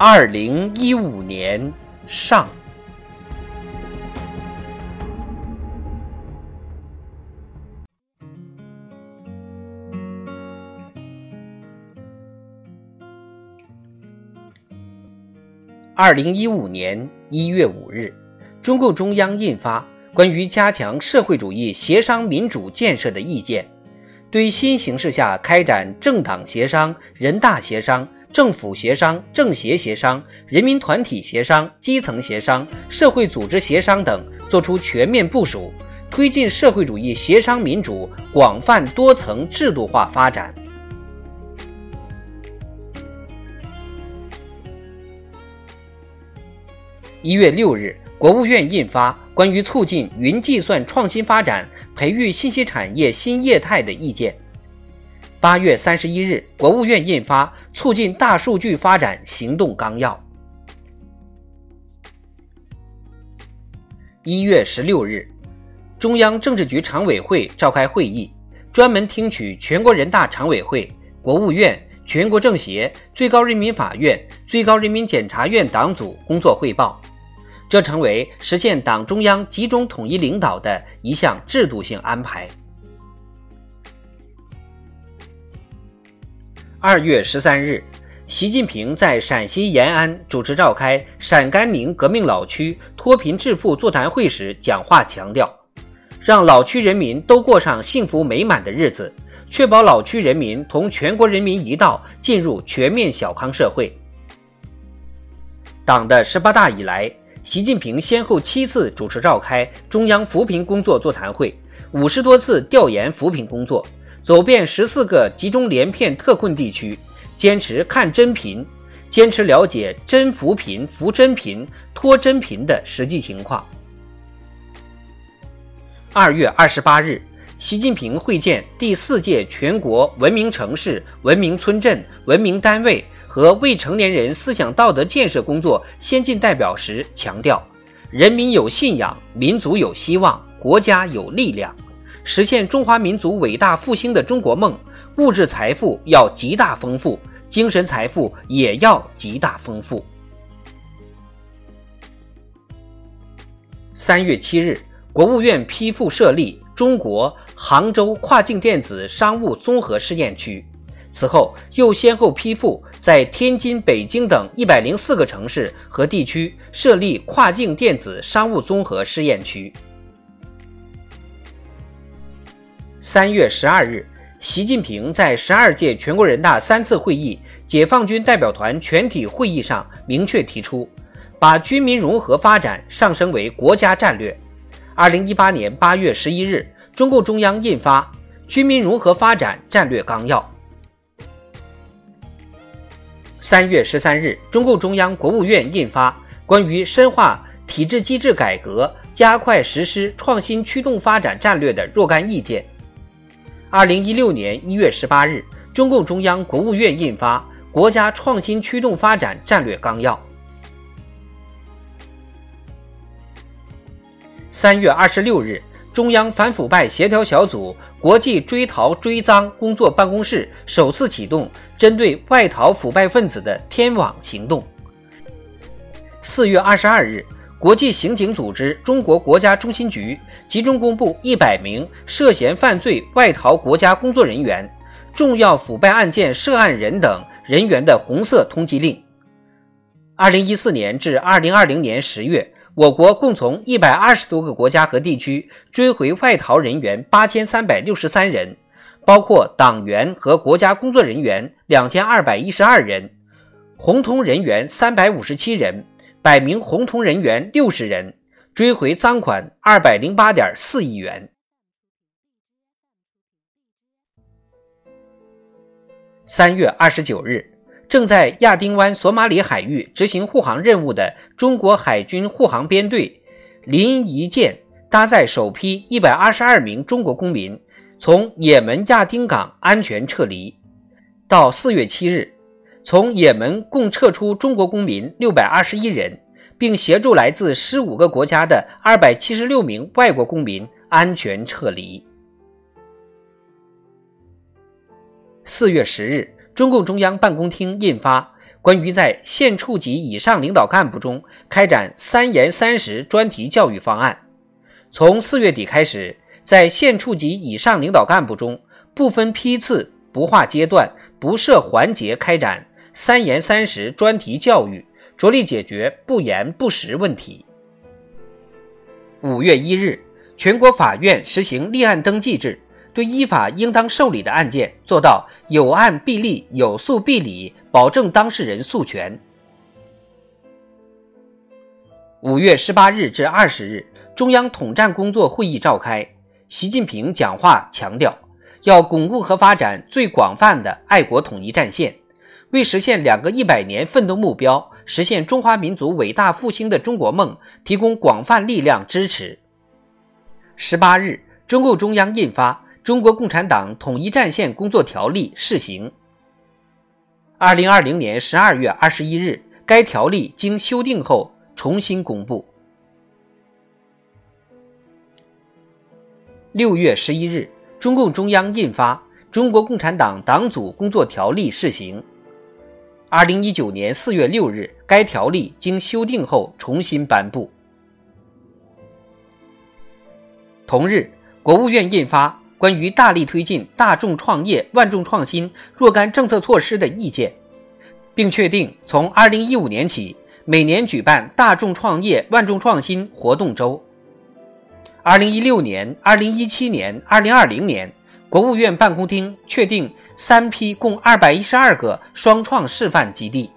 二零一五年上。二零一五年一月五日，中共中央印发。关于加强社会主义协商民主建设的意见，对新形势下开展政党协商、人大协商、政府协商、政协协商、人民团体协商、基层协商、社会组织协商等作出全面部署，推进社会主义协商民主广泛多层制度化发展。一月六日，国务院印发。关于促进云计算创新发展、培育信息产业新业态的意见。八月三十一日，国务院印发《促进大数据发展行动纲要》。一月十六日，中央政治局常委会召开会议，专门听取全国人大常委会、国务院、全国政协、最高人民法院、最高人民检察院党组工作汇报。这成为实现党中央集中统一领导的一项制度性安排。二月十三日，习近平在陕西延安主持召开陕甘宁革命老区脱贫致富座谈会时讲话强调，让老区人民都过上幸福美满的日子，确保老区人民同全国人民一道进入全面小康社会。党的十八大以来。习近平先后七次主持召开中央扶贫工作座谈会，五十多次调研扶贫工作，走遍十四个集中连片特困地区，坚持看真贫，坚持了解真扶贫、扶真贫、脱真贫的实际情况。二月二十八日，习近平会见第四届全国文明城市、文明村镇、文明单位。和未成年人思想道德建设工作先进代表时强调，人民有信仰，民族有希望，国家有力量。实现中华民族伟大复兴的中国梦，物质财富要极大丰富，精神财富也要极大丰富。三月七日，国务院批复设立中国杭州跨境电子商务综合试验区。此后，又先后批复在天津、北京等一百零四个城市和地区设立跨境电子商务综合试验区。三月十二日，习近平在十二届全国人大三次会议解放军代表团全体会议上明确提出，把军民融合发展上升为国家战略。二零一八年八月十一日，中共中央印发《军民融合发展战略纲要》。三月十三日，中共中央、国务院印发《关于深化体制机制改革、加快实施创新驱动发展战略的若干意见》。二零一六年一月十八日，中共中央、国务院印发《国家创新驱动发展战略纲要》。三月二十六日。中央反腐败协调小组国际追逃追赃工作办公室首次启动针对外逃腐败分子的“天网”行动。四月二十二日，国际刑警组织中国国家中心局集中公布一百名涉嫌犯罪外逃国家工作人员、重要腐败案件涉案人等人员的红色通缉令。二零一四年至二零二零年十月。我国共从一百二十多个国家和地区追回外逃人员八千三百六十三人，包括党员和国家工作人员两千二百一十二人，红通人员三百五十七人，百名红通人员六十人，追回赃款二百零八点四亿元。三月二十九日。正在亚丁湾索马里海域执行护航任务的中国海军护航编队临沂舰搭载首批一百二十二名中国公民从也门亚丁港安全撤离。到四月七日，从也门共撤出中国公民六百二十一人，并协助来自十五个国家的二百七十六名外国公民安全撤离。四月十日，中共中央办公厅印发《关于在县处级以上领导干部中开展三严三实专题教育方案》。从四月底开始，在县处级以上领导干部中，不分批次、不划阶段、不设环节开展三严三实专题教育，着力解决不严不实问题。五月一日，全国法院实行立案登记制。对依法应当受理的案件，做到有案必立、有诉必理，保证当事人诉权。五月十八日至二十日，中央统战工作会议召开，习近平讲话强调，要巩固和发展最广泛的爱国统一战线，为实现两个一百年奋斗目标、实现中华民族伟大复兴的中国梦提供广泛力量支持。十八日，中共中央印发。中国共产党统一战线工作条例试行。二零二零年十二月二十一日，该条例经修订后重新公布。六月十一日，中共中央印发《中国共产党党组工作条例》试行。二零一九年四月六日，该条例经修订后重新颁布。同日，国务院印发。关于大力推进大众创业、万众创新若干政策措施的意见，并确定从二零一五年起每年举办大众创业、万众创新活动周。二零一六年、二零一七年、二零二零年，国务院办公厅确定三批共二百一十二个双创示范基地。